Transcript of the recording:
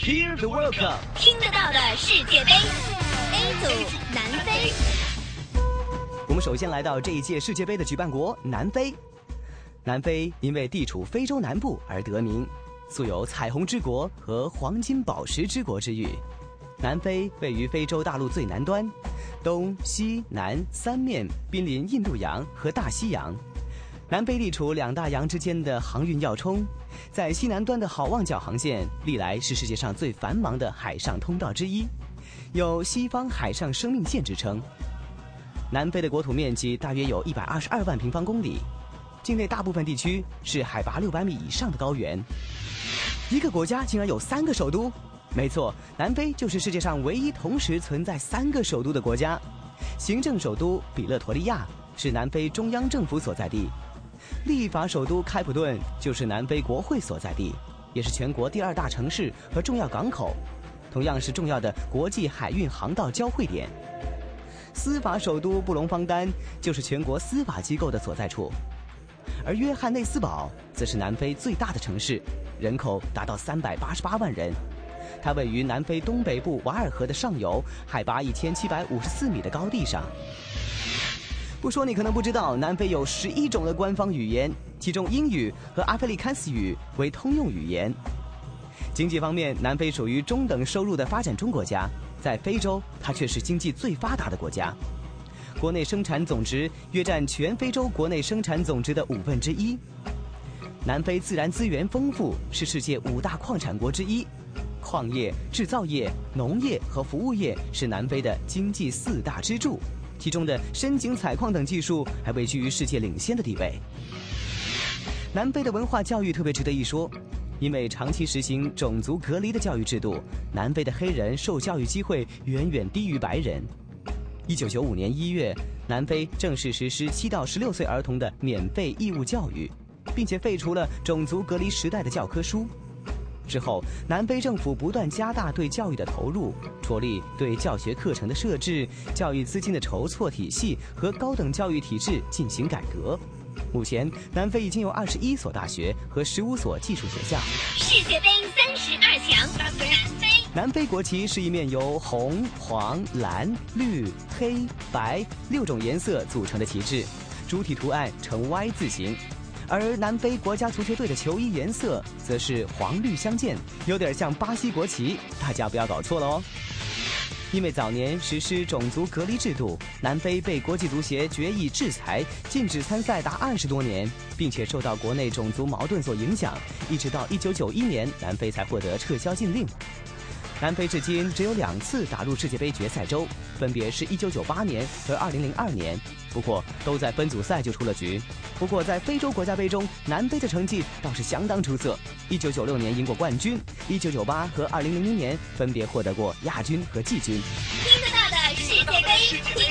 Hear the World Cup，听得到的世界杯，A 组南非。我们首先来到这一届世界杯的举办国南非。南非因为地处非洲南部而得名，素有“彩虹之国”和“黄金宝石之国”之誉。南非位于非洲大陆最南端，东西南三面濒临印度洋和大西洋。南非地处两大洋之间的航运要冲，在西南端的好望角航线历来是世界上最繁忙的海上通道之一，有“西方海上生命线”之称。南非的国土面积大约有一百二十二万平方公里，境内大部分地区是海拔六百米以上的高原。一个国家竟然有三个首都？没错，南非就是世界上唯一同时存在三个首都的国家。行政首都比勒陀利亚是南非中央政府所在地。立法首都开普敦就是南非国会所在地，也是全国第二大城市和重要港口，同样是重要的国际海运航道交汇点。司法首都布隆方丹就是全国司法机构的所在处，而约翰内斯堡则是南非最大的城市，人口达到三百八十八万人。它位于南非东北部瓦尔河的上游，海拔一千七百五十四米的高地上。不说你可能不知道，南非有十一种的官方语言，其中英语和阿非利堪斯语为通用语言。经济方面，南非属于中等收入的发展中国家，在非洲，它却是经济最发达的国家。国内生产总值约占全非洲国内生产总值的五分之一。南非自然资源丰富，是世界五大矿产国之一。矿业、制造业、农业和服务业是南非的经济四大支柱。其中的深井采矿等技术还位居于世界领先的地位。南非的文化教育特别值得一说，因为长期实行种族隔离的教育制度，南非的黑人受教育机会远远低于白人。一九九五年一月，南非正式实施七到十六岁儿童的免费义务教育，并且废除了种族隔离时代的教科书。之后，南非政府不断加大对教育的投入，着力对教学课程的设置、教育资金的筹措体系和高等教育体制进行改革。目前，南非已经有二十一所大学和十五所技术学校。世界杯三十二强，南非。南非国旗是一面由红、黄、蓝、绿、黑、白六种颜色组成的旗帜，主体图案呈 Y 字形。而南非国家足球队的球衣颜色则是黄绿相间，有点像巴西国旗，大家不要搞错了哦。因为早年实施种族隔离制度，南非被国际足协决议制裁，禁止参赛达二十多年，并且受到国内种族矛盾所影响，一直到一九九一年，南非才获得撤销禁令。南非至今只有两次打入世界杯决赛周，分别是一九九八年和二零零二年，不过都在分组赛就出了局。不过在非洲国家杯中，南非的成绩倒是相当出色。一九九六年赢过冠军，一九九八和二零零零年分别获得过亚军和季军。听得到的世界杯，